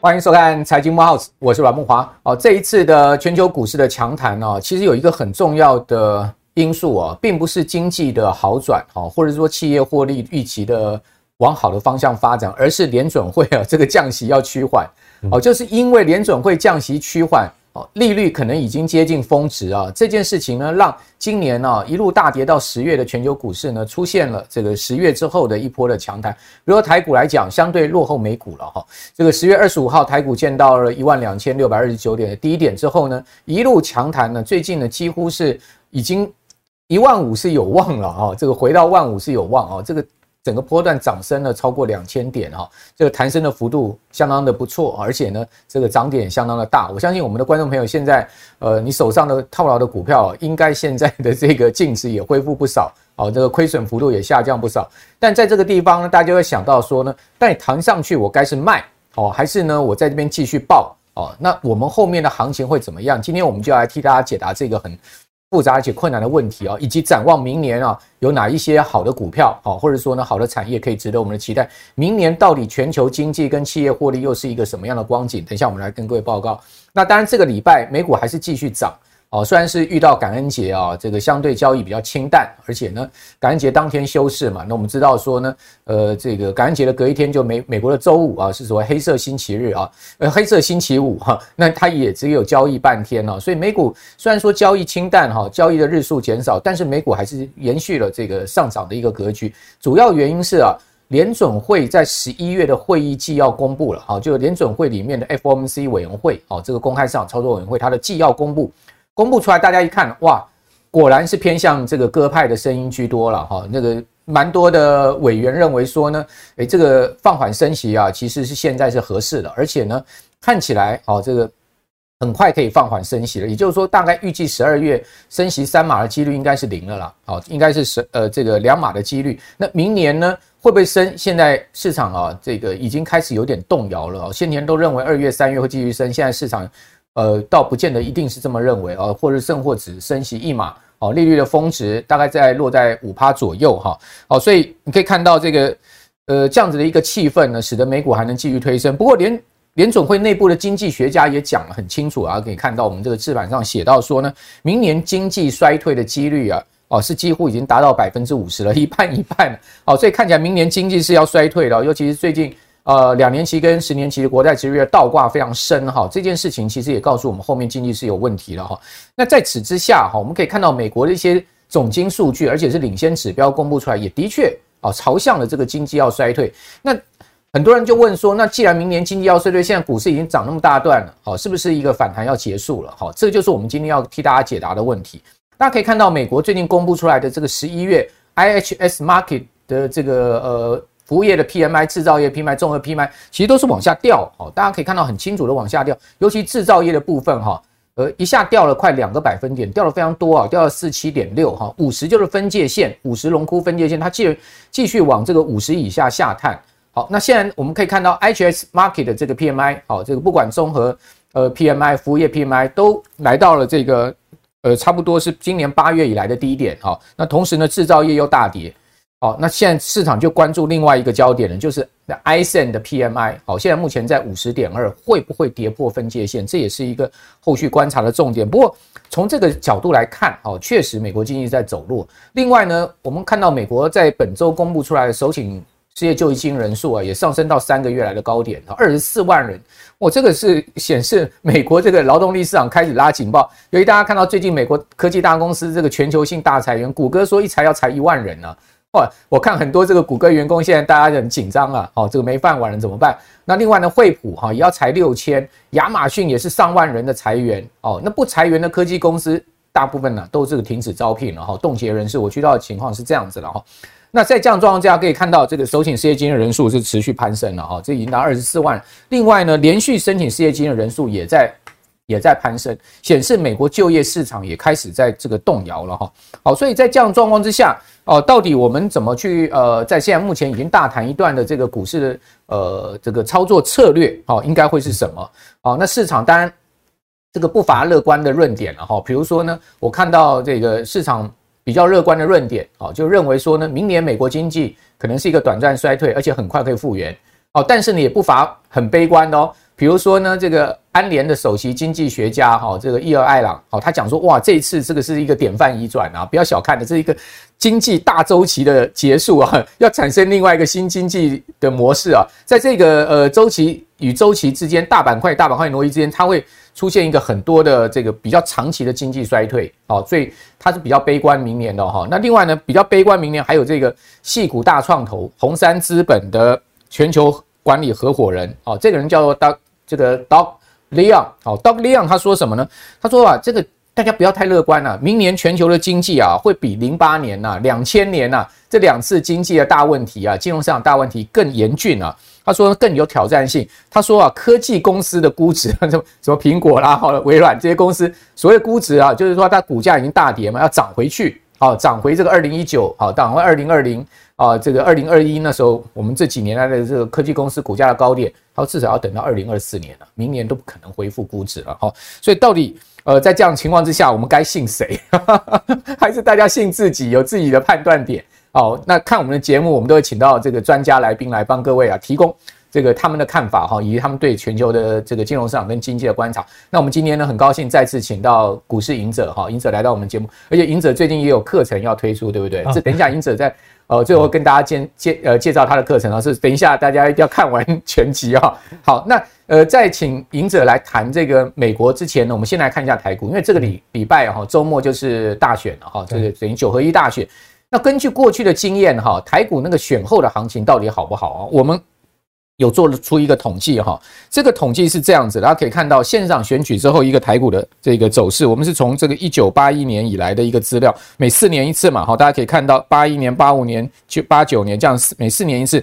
欢迎收看财经木 house，我是阮慕华。哦，这一次的全球股市的强谈呢，其实有一个很重要的因素啊，并不是经济的好转，哈，或者说企业获利预期的往好的方向发展，而是联准会啊这个降息要趋缓，哦，就是因为联准会降息趋缓。哦，利率可能已经接近峰值啊！这件事情呢，让今年呢、啊、一路大跌到十月的全球股市呢，出现了这个十月之后的一波的强弹。如说台股来讲，相对落后美股了哈。这个十月二十五号，台股见到了一万两千六百二十九点的低点之后呢，一路强弹呢，最近呢几乎是已经一万五是有望了啊！这个回到万五是有望啊！这个。整个波段涨升了超过两千点哈，这个弹升的幅度相当的不错，而且呢，这个涨点相当的大。我相信我们的观众朋友现在，呃，你手上的套牢的股票，应该现在的这个净值也恢复不少，哦，这个亏损幅度也下降不少。但在这个地方呢，大家会想到说呢，但你弹上去，我该是卖哦，还是呢，我在这边继续抱哦？那我们后面的行情会怎么样？今天我们就要来替大家解答这个很。复杂且困难的问题啊，以及展望明年啊，有哪一些好的股票啊，或者说呢，好的产业可以值得我们的期待？明年到底全球经济跟企业获利又是一个什么样的光景？等一下我们来跟各位报告。那当然，这个礼拜美股还是继续涨。哦，虽然是遇到感恩节啊，这个相对交易比较清淡，而且呢，感恩节当天休市嘛。那我们知道说呢，呃，这个感恩节的隔一天就美美国的周五啊，是所谓黑色星期日啊，呃，黑色星期五哈、那它也只有交易半天哦、啊。所以美股虽然说交易清淡哈、交易的日数减少，但是美股还是延续了这个上涨的一个格局。主要原因是啊，联准会在十一月的会议纪要公布了，好、啊，就联准会里面的 FOMC 委员会，哦、啊，这个公开市场操作委员会，它的纪要公布。公布出来，大家一看，哇，果然是偏向这个鸽派的声音居多了哈。那个蛮多的委员认为说呢，诶，这个放缓升息啊，其实是现在是合适的，而且呢，看起来哦，这个很快可以放缓升息了。也就是说，大概预计十二月升息三码的几率应该是零了啦，哦，应该是十呃这个两码的几率。那明年呢会不会升？现在市场啊，这个已经开始有点动摇了。哦先前都认为二月、三月会继续升，现在市场。呃，倒不见得一定是这么认为啊，或者甚或只升息一码哦，利率的峰值大概在落在五趴左右哈，好，所以你可以看到这个呃这样子的一个气氛呢，使得美股还能继续推升。不过联联总会内部的经济学家也讲得很清楚啊，可以看到我们这个字板上写到说呢，明年经济衰退的几率啊，哦是几乎已经达到百分之五十了，一半一半，哦，所以看起来明年经济是要衰退的，尤其是最近。呃，两年期跟十年期的国债殖利率倒挂非常深哈，这件事情其实也告诉我们后面经济是有问题了哈。那在此之下哈，我们可以看到美国的一些总经数据，而且是领先指标公布出来，也的确啊朝向了这个经济要衰退。那很多人就问说，那既然明年经济要衰退，现在股市已经涨那么大段了，好，是不是一个反弹要结束了？好，这就是我们今天要替大家解答的问题。大家可以看到，美国最近公布出来的这个十一月 IHS Market 的这个呃。服务业的 PMI、制造业 PMI、综合 PMI 其实都是往下掉，好，大家可以看到很清楚的往下掉，尤其制造业的部分，哈，呃，一下掉了快两个百分点，掉了非常多啊，掉了四七点六，哈，五十就是分界线，五十荣枯分界线，它继继续往这个五十以下下探，好，那现在我们可以看到 HS Market 的这个 PMI，好，这个不管综合呃 PMI、服务业 PMI 都来到了这个呃差不多是今年八月以来的低点，好，那同时呢，制造业又大跌。好，那现在市场就关注另外一个焦点了，就是 i s n 的 PMI。好，现在目前在五十点二，会不会跌破分界线？这也是一个后续观察的重点。不过从这个角度来看，哦，确实美国经济在走弱。另外呢，我们看到美国在本周公布出来的首请失业救济金人数啊，也上升到三个月来的高点，二十四万人。我这个是显示美国这个劳动力市场开始拉警报。由于大家看到最近美国科技大公司这个全球性大裁员，谷歌说一裁要裁一万人呢、哇，我看很多这个谷歌员工现在大家很紧张啊，哦，这个没饭碗了怎么办？那另外呢，惠普哈也要裁六千，亚马逊也是上万人的裁员哦。那不裁员的科技公司，大部分呢都这个停止招聘了哈，冻结人事。我知道的情况是这样子了哈。那在这样状况下，可以看到这个首请失业金的人数是持续攀升了哈，这已经达二十四万。另外呢，连续申请失业金的人数也在。也在攀升，显示美国就业市场也开始在这个动摇了哈。好，所以在这样状况之下，哦，到底我们怎么去呃，在现在目前已经大谈一段的这个股市的呃这个操作策略，好，应该会是什么？好，那市场当然这个不乏乐观的论点了哈。比如说呢，我看到这个市场比较乐观的论点，哦，就认为说呢，明年美国经济可能是一个短暂衰退，而且很快可以复原，哦，但是呢也不乏很悲观的哦，比如说呢，这个安联的首席经济学家哈，这个伊尔艾朗，哦，他讲说，哇，这一次这个是一个典范移转啊，不要小看的，这是一个经济大周期的结束啊，要产生另外一个新经济的模式啊，在这个呃周期与周期之间，大板块大板块挪移之间，它会。出现一个很多的这个比较长期的经济衰退，哦，所以他是比较悲观明年的哈。那另外呢，比较悲观明年还有这个矽谷大创投红杉资本的全球管理合伙人，哦，这个人叫做当这个 Doug Leon，哦，Doug Leon 他说什么呢？他说啊，这个大家不要太乐观了，明年全球的经济啊会比零八年呐、两千年呐这两次经济的大问题啊，金融市场大问题更严峻啊。他说更有挑战性。他说啊，科技公司的估值，什么什么苹果啦、好了微软这些公司，所谓估值啊，就是说它股价已经大跌嘛，要涨回去，好涨回这个二零一九，好涨回二零二零啊，这个二零二一那时候，我们这几年来的这个科技公司股价的高点，它至少要等到二零二四年了，明年都不可能恢复估值了，好，所以到底呃在这样情况之下，我们该信谁？还是大家信自己，有自己的判断点？好，那看我们的节目，我们都会请到这个专家来宾来帮各位啊提供这个他们的看法哈，以及他们对全球的这个金融市场跟经济的观察。那我们今天呢，很高兴再次请到股市赢者哈，赢者来到我们节目，而且赢者最近也有课程要推出，对不对？这等一下赢者在呃最后跟大家介介呃介绍他的课程啊，是等一下大家一定要看完全集啊。好，那呃在请赢者来谈这个美国之前呢，我们先来看一下台股，因为这个礼礼拜哈周末就是大选了哈，这个等于九合一大选。那根据过去的经验哈，台股那个选后的行情到底好不好啊？我们有做了出一个统计哈，这个统计是这样子，大家可以看到线上选举之后一个台股的这个走势，我们是从这个一九八一年以来的一个资料，每四年一次嘛，哈，大家可以看到八一年、八五年、九八九年这样，每四年一次。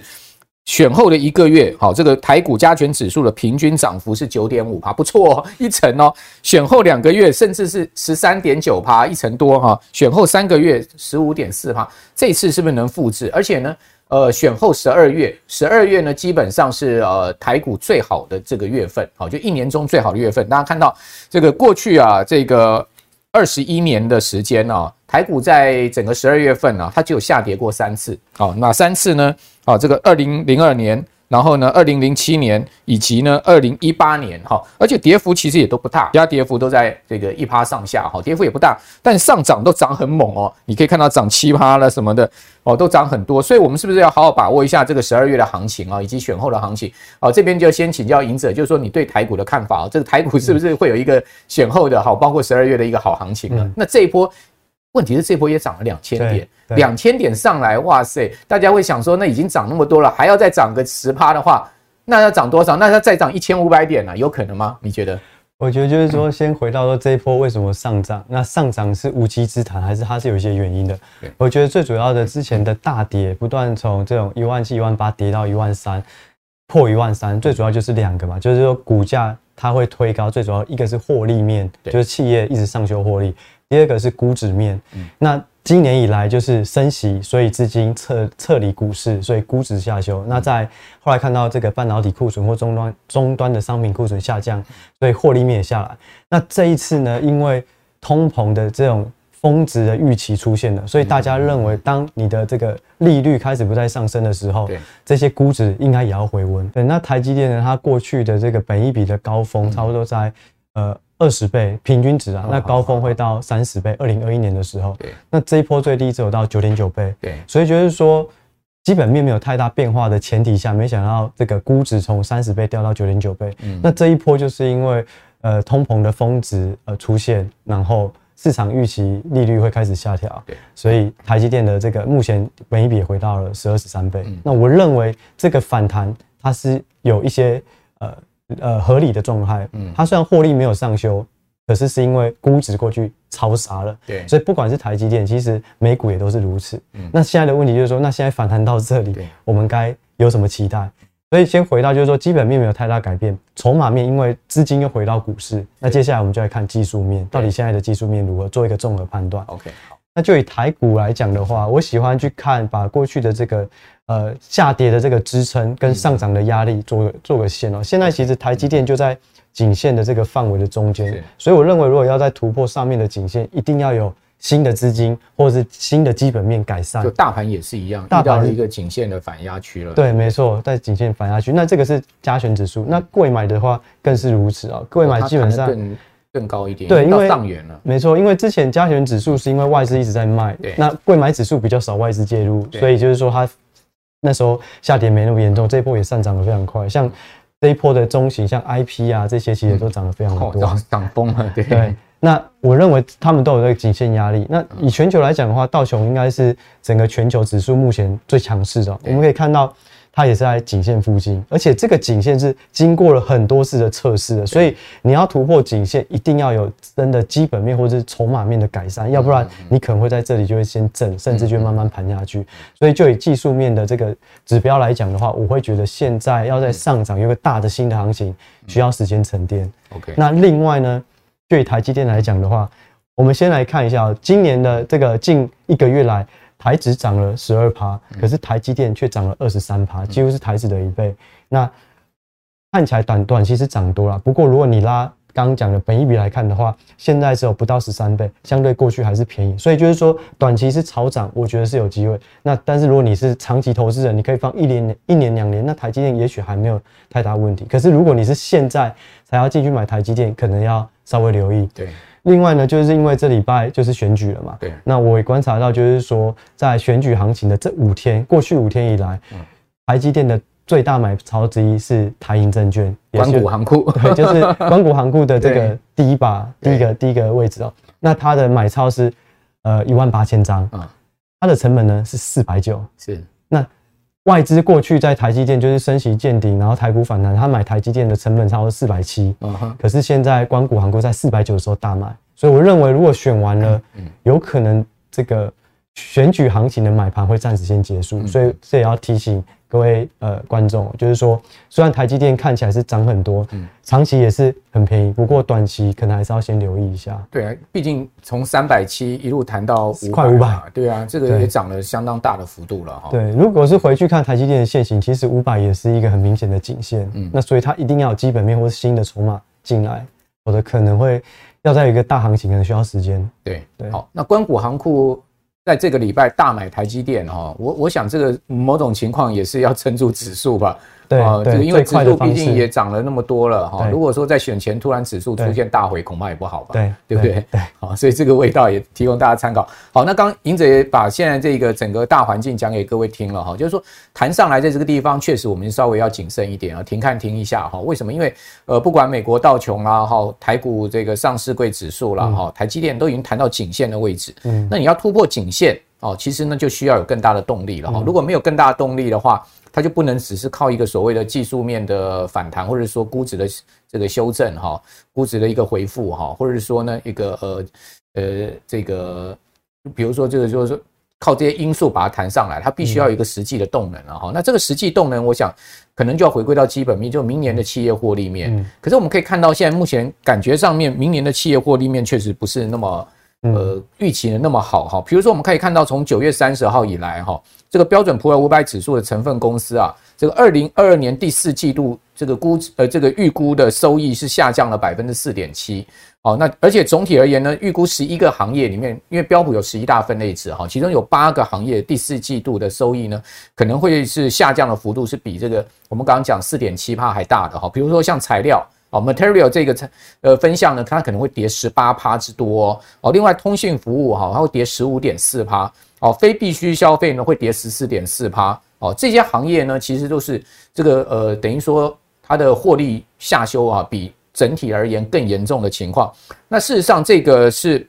选后的一个月，好，这个台股加权指数的平均涨幅是九点五趴，不错哦，一成哦。选后两个月，甚至是十三点九趴，一成多哈。选后三个月，十五点四趴，这次是不是能复制？而且呢，呃，选后十二月，十二月呢，基本上是呃台股最好的这个月份，好，就一年中最好的月份。大家看到这个过去啊，这个二十一年的时间啊，台股在整个十二月份啊，它只有下跌过三次，好，哪三次呢？好，这个二零零二年，然后呢，二零零七年，以及呢，二零一八年，哈，而且跌幅其实也都不大，其他跌幅都在这个一趴上下，哈，跌幅也不大，但上涨都涨很猛哦，你可以看到涨七趴了什么的，哦，都涨很多，所以我们是不是要好好把握一下这个十二月的行情啊，以及选后的行情？啊，这边就先请教赢者，就是说你对台股的看法啊，这个台股是不是会有一个选后的好，包括十二月的一个好行情呢？那这一波。问题是这波也涨了两千点，两千点上来，哇塞！大家会想说，那已经涨那么多了，还要再涨个十趴的话，那要涨多少？那要再涨一千五百点呢？有可能吗？你觉得？我觉得就是说，先回到说这一波为什么上涨？那上涨是无稽之谈，还是它是有一些原因的？我觉得最主要的，之前的大跌，不断从这种一万七、一万八跌到一万三，破一万三，最主要就是两个嘛，就是说股价它会推高，最主要一个是获利面，就是企业一直上修获利。第二个是估值面，那今年以来就是升息，所以资金撤撤离股市，所以估值下修。那在后来看到这个半导体库存或终端终端的商品库存下降，所以获利面也下来。那这一次呢，因为通膨的这种峰值的预期出现了，所以大家认为，当你的这个利率开始不再上升的时候，这些估值应该也要回温。对，那台积电呢，它过去的这个本益比的高峰差不多在呃。二十倍平均值啊，那高峰会到三十倍。二零二一年的时候，那这一波最低只有到九点九倍。对，所以就是说，基本面没有太大变化的前提下，没想到这个估值从三十倍掉到九点九倍。嗯，那这一波就是因为呃通膨的峰值呃出现，然后市场预期利率会开始下调。对，所以台积电的这个目前本一比也回到了十二十三倍。那我认为这个反弹它是有一些呃。呃，合理的状态，嗯，它虽然获利没有上修，可是是因为估值过去超杀了，对，所以不管是台积电，其实美股也都是如此。嗯，那现在的问题就是说，那现在反弹到这里，我们该有什么期待？所以先回到就是说，基本面没有太大改变，筹码面因为资金又回到股市，那接下来我们就来看技术面，到底现在的技术面如何做一个综合判断。OK，好，那就以台股来讲的话，我喜欢去看把过去的这个。呃，下跌的这个支撑跟上涨的压力做个做个线哦。现在其实台积电就在颈线的这个范围的中间，所以我认为如果要在突破上面的颈线，一定要有新的资金或者是新的基本面改善。就大盘也是一样，大盘一个颈线的反压区了。对，没错，在颈线反压区。那这个是加权指数，那贵买的话更是如此啊。贵买基本上更更高一点，对，因为上元了。没错，因为之前加权指数是因为外资一直在卖，对，那贵买指数比较少外资介入，所以就是说它那时候下跌没那么严重，这一波也上涨的非常快，像。这一波的中型，像 IP 啊这些，其实都涨得非常的多，涨涨疯了。对，对，那我认为他们都有这个颈线压力。那以全球来讲的话，道琼应该是整个全球指数目前最强势的。我们可以看到。它也是在颈线附近，而且这个颈线是经过了很多次的测试的，所以你要突破颈线，一定要有真的基本面或者是筹码面的改善，要不然你可能会在这里就会先震，甚至就会慢慢盘下去。所以就以技术面的这个指标来讲的话，我会觉得现在要在上涨有个大的新的行情，需要时间沉淀。OK，那另外呢，就以台积电来讲的话，我们先来看一下今年的这个近一个月来。台指涨了十二趴，可是台积电却涨了二十三趴，几乎是台指的一倍。那看起来短短期是涨多了，不过如果你拉刚刚讲的本一比来看的话，现在只有不到十三倍，相对过去还是便宜。所以就是说，短期是炒涨，我觉得是有机会。那但是如果你是长期投资人，你可以放一年、一年、两年，那台积电也许还没有太大问题。可是如果你是现在才要进去买台积电，可能要稍微留意。对。另外呢，就是因为这礼拜就是选举了嘛，对。那我也观察到，就是说在选举行情的这五天，过去五天以来，台积电的最大买超之一是台银证券，官股行库，对，就是 关谷行库的这个第一把，第一个第一个位置哦。那它的买超是呃一万八千张，啊，它的成本呢是四百九，是那。外资过去在台积电就是升息见顶，然后台股反弹，他买台积电的成本差不多四百七，可是现在光谷行库在四百九的时候大买，所以我认为如果选完了，有可能这个选举行情的买盘会暂时先结束，所以这也要提醒。各位呃观众，就是说，虽然台积电看起来是涨很多，嗯，长期也是很便宜，不过短期可能还是要先留意一下。对啊，毕竟从三百七一路谈到快五百，对啊，这个也涨了相当大的幅度了哈。对，如果是回去看台积电的线型，其实五百也是一个很明显的颈线，嗯，那所以它一定要有基本面或是新的筹码进来，否则可能会要在一个大行情，可能需要时间。对对，好，那关谷行库。在这个礼拜大买台积电哈，我我想这个某种情况也是要撑住指数吧。对啊，这个因为指数毕竟也涨了那么多了哈。如果说在选前突然指数出现大回，恐怕也不好吧？对，对不对？对，好，所以这个味道也提供大家参考。好，那刚隐者也把现在这个整个大环境讲给各位听了哈，就是说谈上来在这个地方确实我们稍微要谨慎一点啊，停看停一下哈。为什么？因为呃，不管美国道琼啦哈，台股这个上市柜指数啦哈，台积电都已经谈到颈线的位置。嗯，那你要突破颈线哦，其实呢就需要有更大的动力了哈。如果没有更大的动力的话，它就不能只是靠一个所谓的技术面的反弹，或者说估值的这个修正哈，估值的一个回复哈，或者是说呢一个呃呃这个，比如说这个就是说靠这些因素把它弹上来，它必须要有一个实际的动能了哈。那这个实际动能，我想可能就要回归到基本面，就明年的企业获利面。可是我们可以看到，现在目前感觉上面，明年的企业获利面确实不是那么呃预期的那么好哈。比如说我们可以看到，从九月三十号以来哈。这个标准普尔五百指数的成分公司啊，这个二零二二年第四季度这个估呃这个预估的收益是下降了百分之四点七，哦，那而且总体而言呢，预估十一个行业里面，因为标普有十一大分类值哈，其中有八个行业第四季度的收益呢，可能会是下降的幅度是比这个我们刚刚讲四点七趴还大的哈，比如说像材料哦，material 这个呃分项呢，它可能会跌十八趴之多哦，另外通信服务哈，它会跌十五点四趴。哦，非必需消费呢会跌十四点四趴。哦，这些行业呢其实都是这个呃，等于说它的获利下修啊，比整体而言更严重的情况。那事实上这个是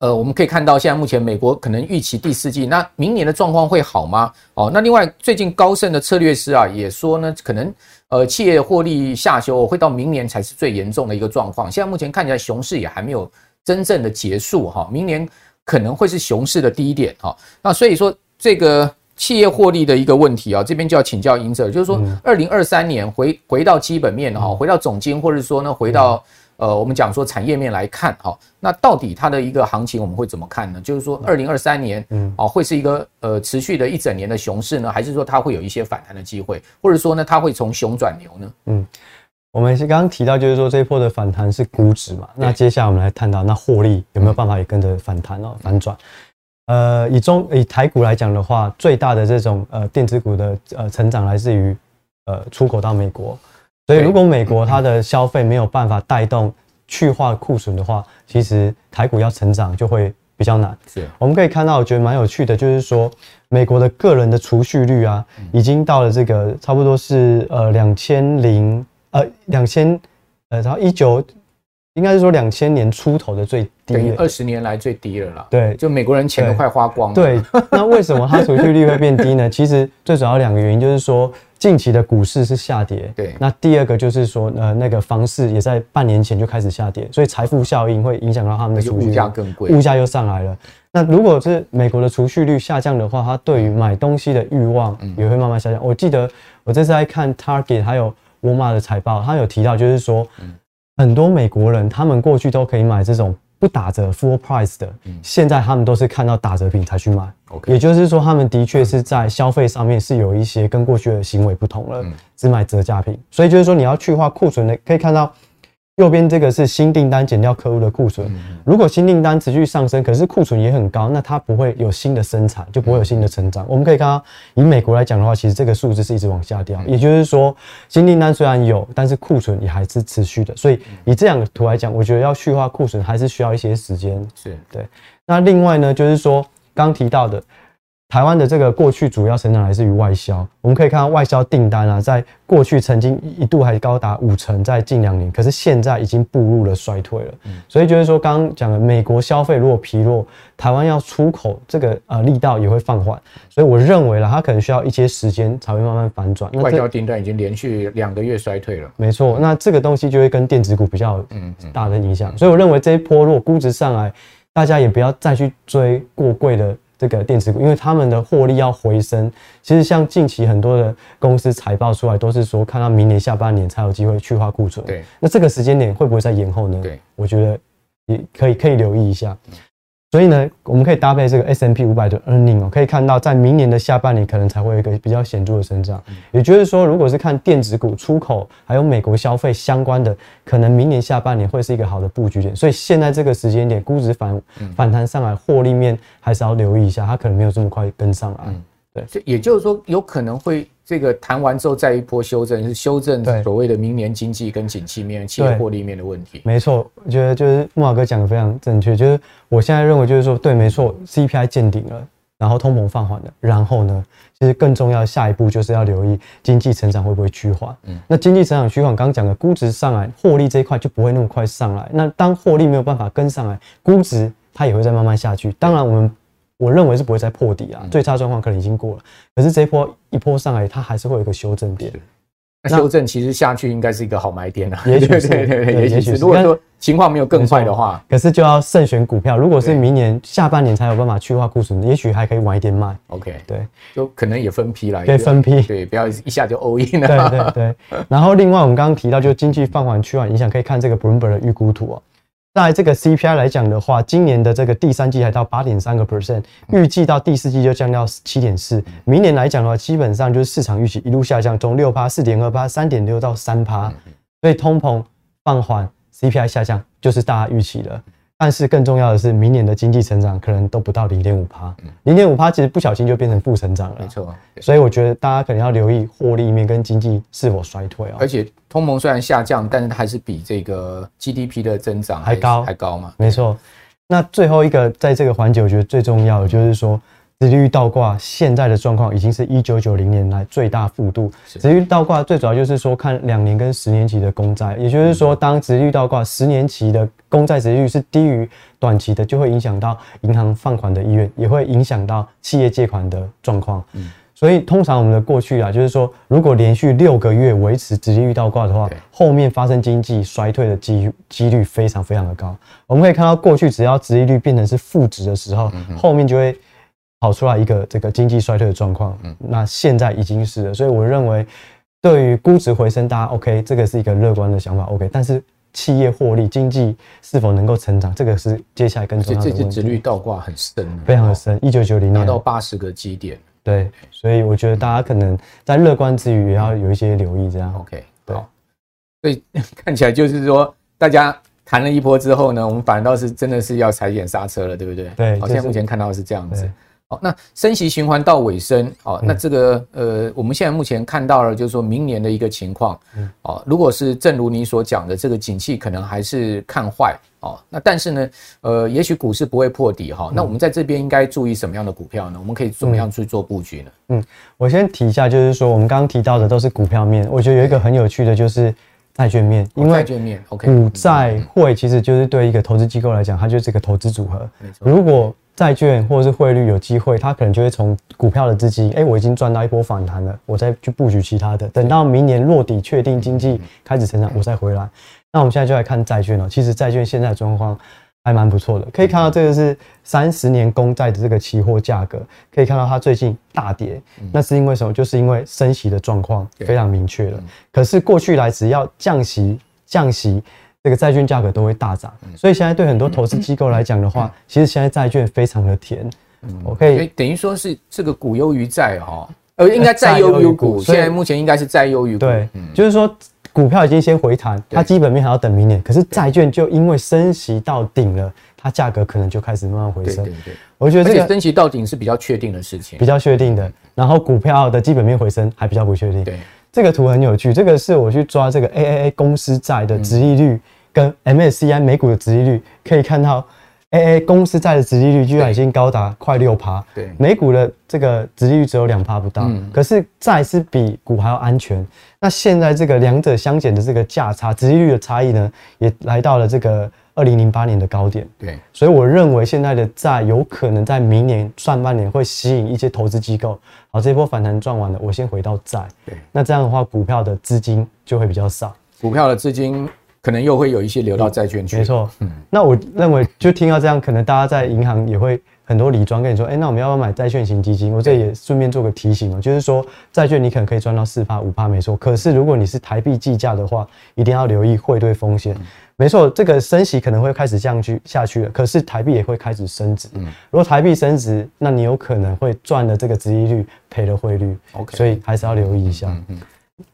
呃，我们可以看到现在目前美国可能预期第四季，那明年的状况会好吗？哦，那另外最近高盛的策略师啊也说呢，可能呃企业获利下修会到明年才是最严重的一个状况。现在目前看起来熊市也还没有真正的结束哈，明年。可能会是熊市的低点哈，那所以说这个企业获利的一个问题啊，这边就要请教隐者，就是说二零二三年回回到基本面哈，回到总经或者说呢回到呃我们讲说产业面来看哈，那到底它的一个行情我们会怎么看呢？就是说二零二三年嗯啊会是一个呃持续的一整年的熊市呢，还是说它会有一些反弹的机会，或者说呢它会从熊转牛呢？嗯。我们是刚刚提到，就是说这一波的反弹是估值嘛？那接下来我们来探讨，那获利有没有办法也跟着反弹哦，反转？呃，以中以台股来讲的话，最大的这种呃电子股的呃成长来自于呃出口到美国，所以如果美国它的消费没有办法带动去化库存的话，其实台股要成长就会比较难。是，我们可以看到，我觉得蛮有趣的，就是说美国的个人的储蓄率啊，已经到了这个差不多是呃两千零。呃，两千，呃，然后一九，应该是说两千年出头的最低，等于二十年来最低了啦。对，就美国人钱都快花光了。对，那为什么它储蓄率会变低呢？其实最主要两个原因就是说，近期的股市是下跌。对，那第二个就是说，呃，那个房市也在半年前就开始下跌，所以财富效应会影响到他们的储蓄率，物价更贵，物价又上来了。那如果是美国的储蓄率下降的话，它对于买东西的欲望也会慢慢下降。我记得我这次在看 Target 还有。沃尔玛的财报，他有提到，就是说，很多美国人他们过去都可以买这种不打折 full price 的，现在他们都是看到打折品才去买。也就是说，他们的确是在消费上面是有一些跟过去的行为不同了，只买折价品。所以就是说，你要去化库存的，可以看到。右边这个是新订单减掉客户的库存，如果新订单持续上升，可是库存也很高，那它不会有新的生产，就不会有新的成长。我们可以看到，以美国来讲的话，其实这个数字是一直往下掉，也就是说，新订单虽然有，但是库存也还是持续的。所以以这两个图来讲，我觉得要去化库存还是需要一些时间。是对。那另外呢，就是说刚提到的。台湾的这个过去主要成长来自于外销，我们可以看到外销订单啊，在过去曾经一度还高达五成，在近两年，可是现在已经步入了衰退了。所以就是说，刚刚讲的美国消费如果疲弱，台湾要出口这个呃力道也会放缓。所以我认为啦，它可能需要一些时间才会慢慢反转。外销订单已经连续两个月衰退了。没错，那这个东西就会跟电子股比较大的影响。所以我认为这一波如果估值上来，大家也不要再去追过贵的。这个电子股，因为他们的获利要回升，其实像近期很多的公司财报出来，都是说看到明年下半年才有机会去化库存。对，那这个时间点会不会再延后呢？对，我觉得也可以可以留意一下。所以呢，我们可以搭配这个 S&P 五百的 earning 哦，可以看到在明年的下半年可能才会有一个比较显著的增长。也就是说，如果是看电子股出口还有美国消费相关的，可能明年下半年会是一个好的布局点。所以现在这个时间点，估值反反弹上来，获利面还是要留意一下，它可能没有这么快跟上来。对，就也就是说，有可能会。这个谈完之后再一波修正，是修正所谓的明年经济跟景气面、企业获利面的问题。没错，我觉得就是慕驊哥讲的非常正确。就是我现在认为就是说，对，没错，CPI 见顶了，然后通膨放缓了，然后呢，其实更重要的下一步就是要留意经济成长会不会趋缓。嗯，那经济成长趋缓，刚刚讲的估值上来，获利这一块就不会那么快上来。那当获利没有办法跟上来，估值它也会再慢慢下去。当然我们。我认为是不会再破底啊，最差状况可能已经过了。可是这一波一波上来，它还是会有一个修正点。那修正其实下去应该是一个好买点啊。也许是，对对对，也许是。如果说情况没有更坏的话，可是就要慎选股票。如果是明年下半年才有办法去化库存，也许还可以晚一点卖。OK，对，就可能也分批来，可以分批，对，不要一下就 all in 了。对对对。然后另外我们刚刚提到，就经济放缓趋缓影响，可以看这个 Bloomberg 的预估图哦。在这个 CPI 来讲的话，今年的这个第三季还到八点三个 percent，预计到第四季就降到七点四。明年来讲的话，基本上就是市场预期一路下降，从六趴、四点二趴、三点六到三趴，所以通膨放缓，CPI 下降就是大家预期的。但是更重要的是，明年的经济成长可能都不到零点五趴，零点五趴其实不小心就变成负成长了。没错，所以我觉得大家可能要留意获利面跟经济是否衰退哦。而且通膨虽然下降，但是它还是比这个 GDP 的增长还高，还高嘛。没错。那最后一个在这个环节，我觉得最重要的就是说。殖利率倒挂现在的状况已经是一九九零年来最大幅度。殖利率倒挂最主要就是说看两年跟十年期的公债，也就是说当殖利率倒挂十年期的公债殖利率是低于短期的，就会影响到银行放款的意愿，也会影响到企业借款的状况。所以通常我们的过去啊，就是说如果连续六个月维持殖利率倒挂的话，后面发生经济衰退的机几率非常非常的高。我们可以看到过去只要殖利率变成是负值的时候，后面就会。跑出来一个这个经济衰退的状况，嗯，那现在已经是了，所以我认为对于估值回升，大家 OK，这个是一个乐观的想法 OK，但是企业获利、经济是否能够成长，这个是接下来更重要的问题。这支殖率倒挂很深，非常的深，一九九零年达到八十个基点，对，所以我觉得大家可能在乐观之余，也要有一些留意，这样 OK 对。所以 看起来就是说，大家谈了一波之后呢，我们反倒是真的是要踩点刹车了，对不对？对，好，像目前看到的是这样子。好，那升息循环到尾声，哦，那这个呃，我们现在目前看到了，就是说明年的一个情况，哦，如果是正如你所讲的，这个景气可能还是看坏，哦，那但是呢，呃，也许股市不会破底哈，那我们在这边应该注意什么样的股票呢？我们可以怎么样去做布局呢？嗯，我先提一下，就是说我们刚刚提到的都是股票面，我觉得有一个很有趣的就是债券面，因为债券面股债汇其实就是对一个投资机构来讲，它就是一个投资组合，如果债券或者是汇率有机会，它可能就会从股票的资金，哎，我已经赚到一波反弹了，我再去布局其他的。等到明年落底，确定经济开始成长，我再回来。那我们现在就来看债券了。其实债券现在的状况还蛮不错的，可以看到这个是三十年公债的这个期货价格，可以看到它最近大跌。那是因为什么？就是因为升息的状况非常明确了。可是过去来只要降息，降息。这个债券价格都会大涨，所以现在对很多投资机构来讲的话，其实现在债券非常的甜。我可以等于说是这个股优于债哈，呃，应该债优于股。现在目前应该是债优于股。对，就是说股票已经先回弹，它基本面还要等明年。可是债券就因为升息到顶了，它价格可能就开始慢慢回升。对对对，我觉得这个升息到顶是比较确定的事情，比较确定的。然后股票的基本面回升还比较不确定。对。这个图很有趣，这个是我去抓这个 AAA 公司债的值利率跟 MSCI 美股的值利率，可以看到 AAA 公司债的值利率居然已经高达快六趴，对，美股的这个值利率只有两趴不到，嗯，可是债是比股还要安全。那现在这个两者相减的这个价差，值利率的差异呢，也来到了这个。二零零八年的高点，对，所以我认为现在的债有可能在明年上半年会吸引一些投资机构。好，这波反弹赚完了，我先回到债。对，那这样的话，股票的资金就会比较少，股票的资金可能又会有一些流到债券去。没错，嗯，那我认为就听到这样，可能大家在银行也会。很多理专跟你说，哎、欸，那我们要不要买债券型基金？我这也顺便做个提醒哦，就是说债券你可能可以赚到四趴五趴，没错。可是如果你是台币计价的话，一定要留意汇兑风险。没错，这个升息可能会开始降去下去了，可是台币也会开始升值。嗯如果台币升值，那你有可能会赚了这个殖利率，赔了汇率。OK，所以还是要留意一下嗯。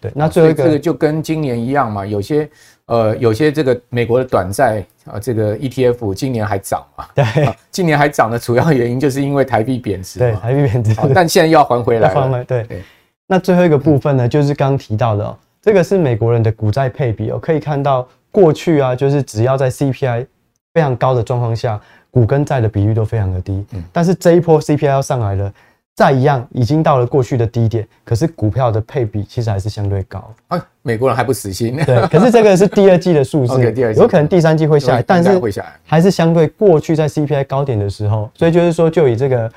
对，那最后一个，这个就跟今年一样嘛，有些呃，有些这个美国的短债啊，这个 ETF 今年还涨嘛？对，今年还涨的主要原因就是因为台币贬值。对，台币贬值，但现在又要还回来。还回来。对对。那最后一个部分呢，就是刚提到的哦，这个是美国人的股债配比哦，可以看到过去啊，就是只要在 CPI 非常高的状况下，股跟债的比率都非常的低。嗯。但是这一波 CPI 要上来了。再一样，已经到了过去的低点，可是股票的配比其实还是相对高。啊，美国人还不死心。对，可是这个是第二季的数字，okay, 第二季有可能第三季会下来，但是还是相对过去在 CPI 高点的时候，所以就是说，就以这个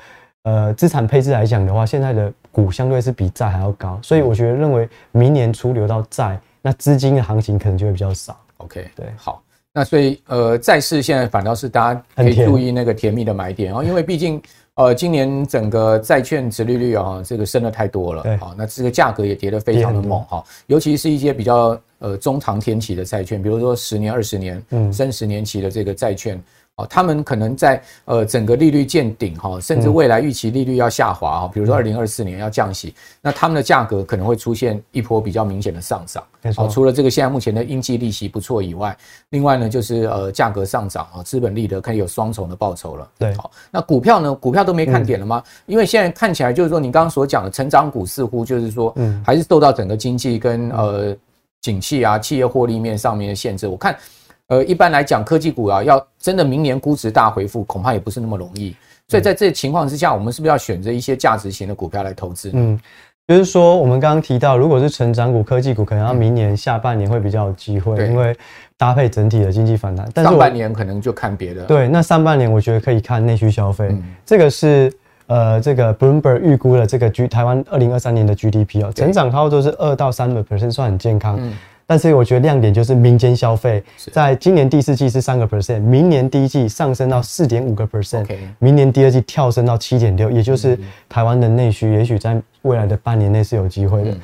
呃资产配置来讲的话，现在的股相对是比债还要高，所以我觉得认为明年初流到债，那资金的行情可能就会比较少。OK，对，好，那所以呃债市现在反倒是大家可以注意那个甜蜜的买点哦，因为毕竟。呃，今年整个债券值利率啊，这个升的太多了，好，那这个价格也跌得非常的猛哈，尤其是一些比较呃中长天期的债券，比如说十年、二十年、三十年期的这个债券。他们可能在呃整个利率见顶哈，甚至未来预期利率要下滑哈，比如说二零二四年要降息，那他们的价格可能会出现一波比较明显的上涨。好，除了这个现在目前的应计利息不错以外，另外呢就是呃价格上涨啊，资本利得可以有双重的报酬了。对，好，那股票呢？股票都没看点了吗？因为现在看起来就是说，你刚刚所讲的成长股似乎就是说，嗯，还是受到整个经济跟呃景气啊、企业获利面上面的限制。我看。呃，一般来讲，科技股啊，要真的明年估值大回复，恐怕也不是那么容易。所以在这情况之下，我们是不是要选择一些价值型的股票来投资？嗯，就是说，我们刚刚提到，如果是成长股、科技股，可能要明年下半年会比较有机会，因为搭配整体的经济反弹。但是上半年可能就看别的。对，那上半年我觉得可以看内需消费。这个是呃，这个 Bloomberg 预估了这个 G 台湾二零二三年的 GDP 哦，成长差不多是二到三个 percent，算很健康。但是我觉得亮点就是民间消费，在今年第四季是三个 percent，明年第一季上升到四点五个 percent，明年第二季跳升到七点六，也就是台湾的内需，也许在未来的半年内是有机会的。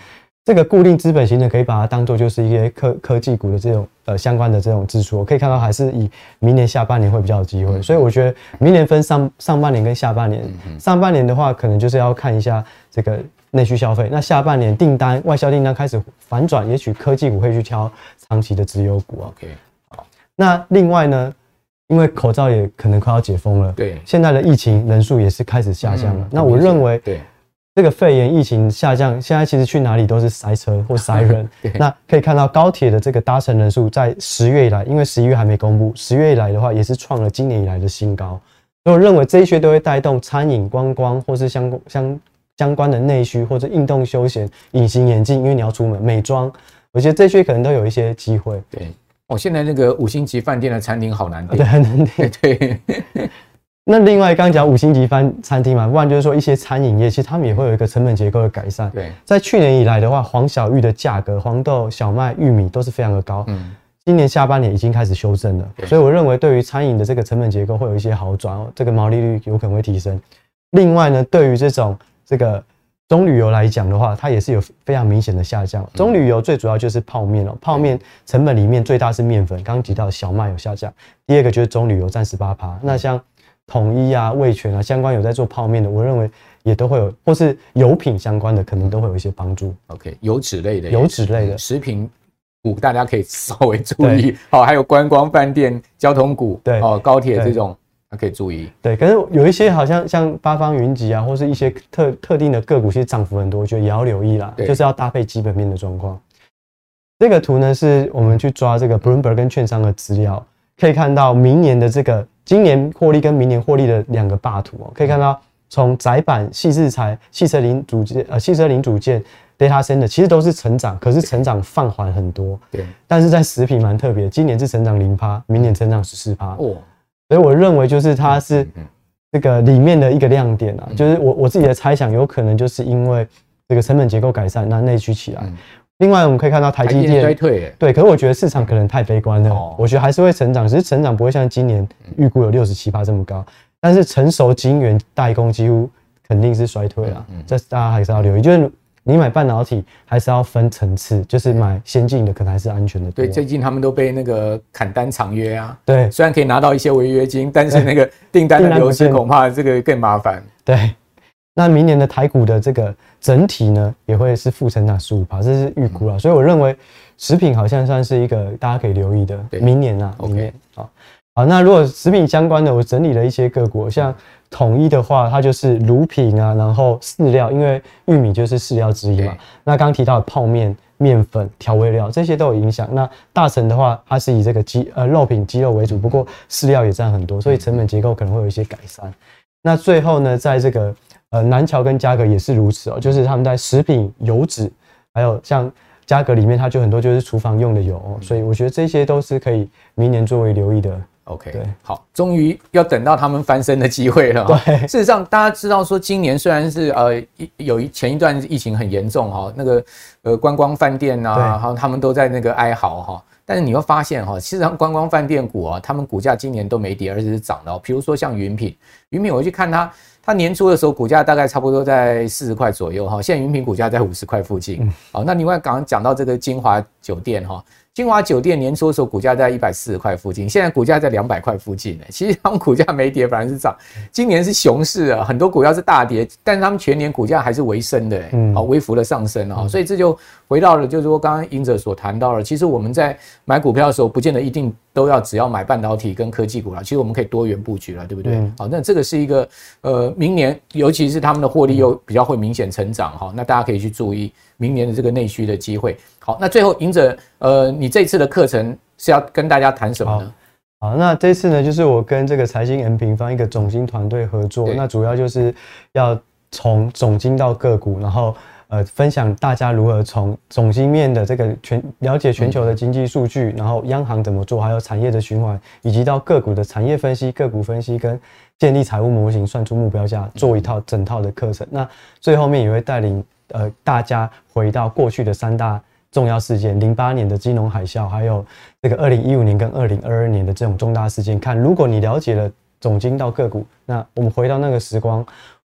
这个固定资本型的可以把它当做就是一些科科技股的这种呃相关的这种支出，我可以看到还是以明年下半年会比较有机会。所以我觉得明年分上上半年跟下半年，上半年的话可能就是要看一下这个。内需消费。那下半年订单外销订单开始反转，也许科技股会去挑长期的资优股啊。OK，好。那另外呢，因为口罩也可能快要解封了，对，现在的疫情人数也是开始下降了。嗯、那我认为，对。这个肺炎疫情下降，现在其实去哪里都是塞车或塞人。那可以看到高铁的这个搭乘人数在十月以来，因为十一月还没公布，十月以来的话也是创了今年以来的新高。所以我认为这一些都会带动餐饮、观光或是相相相关的内需或者运动休闲、隐形眼镜，因为你要出门美妆，我觉得这些可能都有一些机会。对，哦，现在那个五星级饭店的餐厅好难订，对，很难订，对。那另外刚刚讲五星级饭餐厅嘛，不然就是说一些餐饮业，其实他们也会有一个成本结构的改善。对，在去年以来的话，黄小玉的价格，黄豆、小麦、玉米都是非常的高。嗯，今年下半年已经开始修正了，所以我认为对于餐饮的这个成本结构会有一些好转哦，这个毛利率有可能会提升。另外呢，对于这种这个棕榈油来讲的话，它也是有非常明显的下降。棕榈油最主要就是泡面哦，泡面成本里面最大是面粉，刚刚提到小麦有下降，第二个就是棕榈油占十八趴。那像统一啊、味全啊，相关有在做泡面的，我认为也都会有，或是油品相关的，可能都会有一些帮助。OK，油脂类的，油脂类的食品股，大家可以 稍微注意。好，还有观光饭店、交通股，对哦，高铁这种，还可以注意。对，可是有一些好像像八方云集啊，或是一些特特定的个股，其实涨幅很多，我觉得也要留意啦。就是要搭配基本面的状况。这个图呢，是我们去抓这个 Bloomberg 跟券商的资料，可以看到明年的这个。今年获利跟明年获利的两个霸图哦，可以看到从窄板、细制材、汽车零组件、呃汽车零组件、Data Center 其实都是成长，可是成长放缓很多。对，但是在食品蛮特别，今年是成长零趴，明年成长十四趴。哦，所以我认为就是它是这个里面的一个亮点啊，就是我我自己的猜想，有可能就是因为这个成本结构改善，那内需起来。另外，我们可以看到台积电衰退，对，可是我觉得市场可能太悲观了。我觉得还是会成长，只是成长不会像今年预估有六十七趴这么高。但是成熟晶圆代工几乎肯定是衰退了，这大家还是要留意。就是你买半导体还是要分层次，就是买先进的可能还是安全的。对，最近他们都被那个砍单长约啊。对，虽然可以拿到一些违约金，但是那个订单的流失恐怕这个更麻烦。对。那明年的台股的这个整体呢，也会是负成长十五趴，这是预估了。所以我认为食品好像算是一个大家可以留意的。明年啊，明年好，好。那如果食品相关的，我整理了一些个股，像统一的话，它就是乳品啊，然后饲料，因为玉米就是饲料之一嘛。那刚刚提到的泡面、面粉、调味料这些都有影响。那大成的话，它是以这个鸡呃肉品鸡肉为主，不过饲料也占很多，所以成本结构可能会有一些改善。那最后呢，在这个呃，南桥跟嘉格也是如此哦，就是他们在食品、油脂，还有像嘉格里面，它就很多就是厨房用的油哦，所以我觉得这些都是可以明年作为留意的。OK，对，好，终于要等到他们翻身的机会了。对，事实上大家知道说，今年虽然是呃有一前一段疫情很严重哈，那个呃观光饭店呐，然后他们都在那个哀嚎哈，但是你会发现哈，其实上观光饭店股啊，他们股价今年都没跌，而且是涨的。比如说像云品，云品我去看它。它年初的时候股价大概差不多在四十块左右哈，现在云品股价在五十块附近。好，那另外刚刚讲到这个金华酒店哈。金华酒店年初的时候，股价在一百四十块附近，现在股价在两百块附近。其实他们股价没跌，反而是涨。今年是熊市啊，很多股票是大跌，但是他们全年股价还是微升的，嗯，好，微幅的上升啊。所以这就回到了，就是说刚刚隐者所谈到了，其实我们在买股票的时候，不见得一定都要只要买半导体跟科技股了，其实我们可以多元布局了，对不对？好，那这个是一个呃，明年尤其是他们的获利又比较会明显成长哈，那大家可以去注意。明年的这个内需的机会，好，那最后隐者，呃，你这次的课程是要跟大家谈什么呢？好，好，那这次呢，就是我跟这个财经 M 平方一个总经团队合作，那主要就是要从总经到个股，然后呃，分享大家如何从总经面的这个全了解全球的经济数据，然后央行怎么做，还有产业的循环，以及到个股的产业分析、个股分析跟建立财务模型、算出目标价，做一套整套的课程。那最后面也会带领。呃，大家回到过去的三大重要事件：零八年的金融海啸，还有这个二零一五年跟二零二二年的这种重大事件。看，如果你了解了总经到个股，那我们回到那个时光，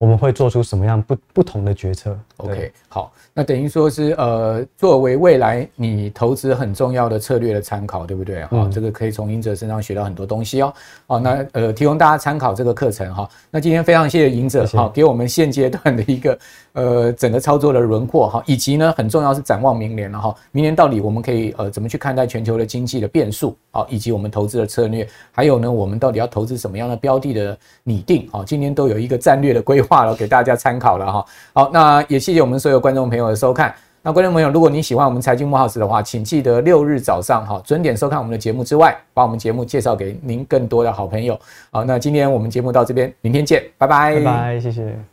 我们会做出什么样不不同的决策？OK，好，那等于说是呃，作为未来你投资很重要的策略的参考，对不对？哈、嗯，这个可以从赢者身上学到很多东西哦。好，那呃，提供大家参考这个课程哈。那今天非常谢谢赢者哈，给我们现阶段的一个呃整个操作的轮廓哈，以及呢很重要是展望明年了哈。明年到底我们可以呃怎么去看待全球的经济的变数啊，以及我们投资的策略，还有呢我们到底要投资什么样的标的的拟定啊？今天都有一个战略的规划了，给大家参考了哈。好，那也谢谢我们所有观众朋友的收看。那观众朋友，如果你喜欢我们财经幕后时的话，请记得六日早上哈准点收看我们的节目之外，把我们节目介绍给您更多的好朋友。好，那今天我们节目到这边，明天见，拜拜，拜拜，谢谢。